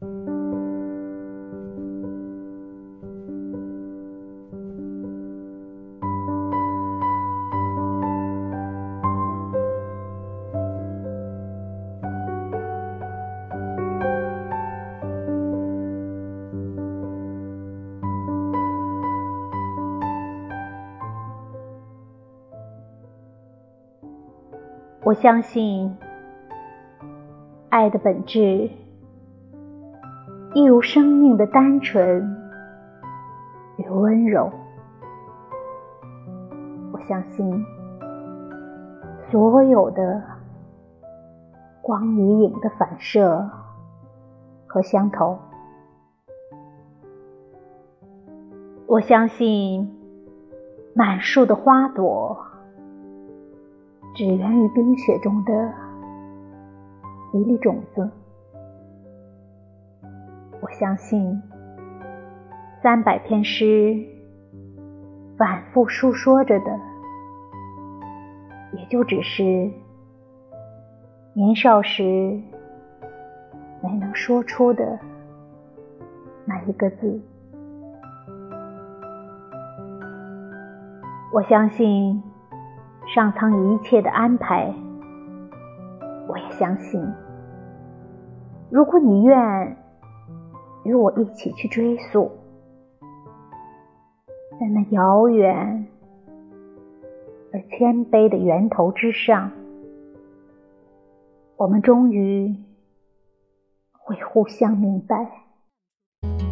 我相信，爱的本质一如生命的单纯与温柔。我相信，所有的光与影的反射和相投。我相信，满树的花朵。只源于冰雪中的一粒种子。我相信，三百篇诗反复述说着的，也就只是年少时没能说出的那一个字。我相信。上苍一切的安排，我也相信。如果你愿与我一起去追溯，在那遥远而谦卑的源头之上，我们终于会互相明白。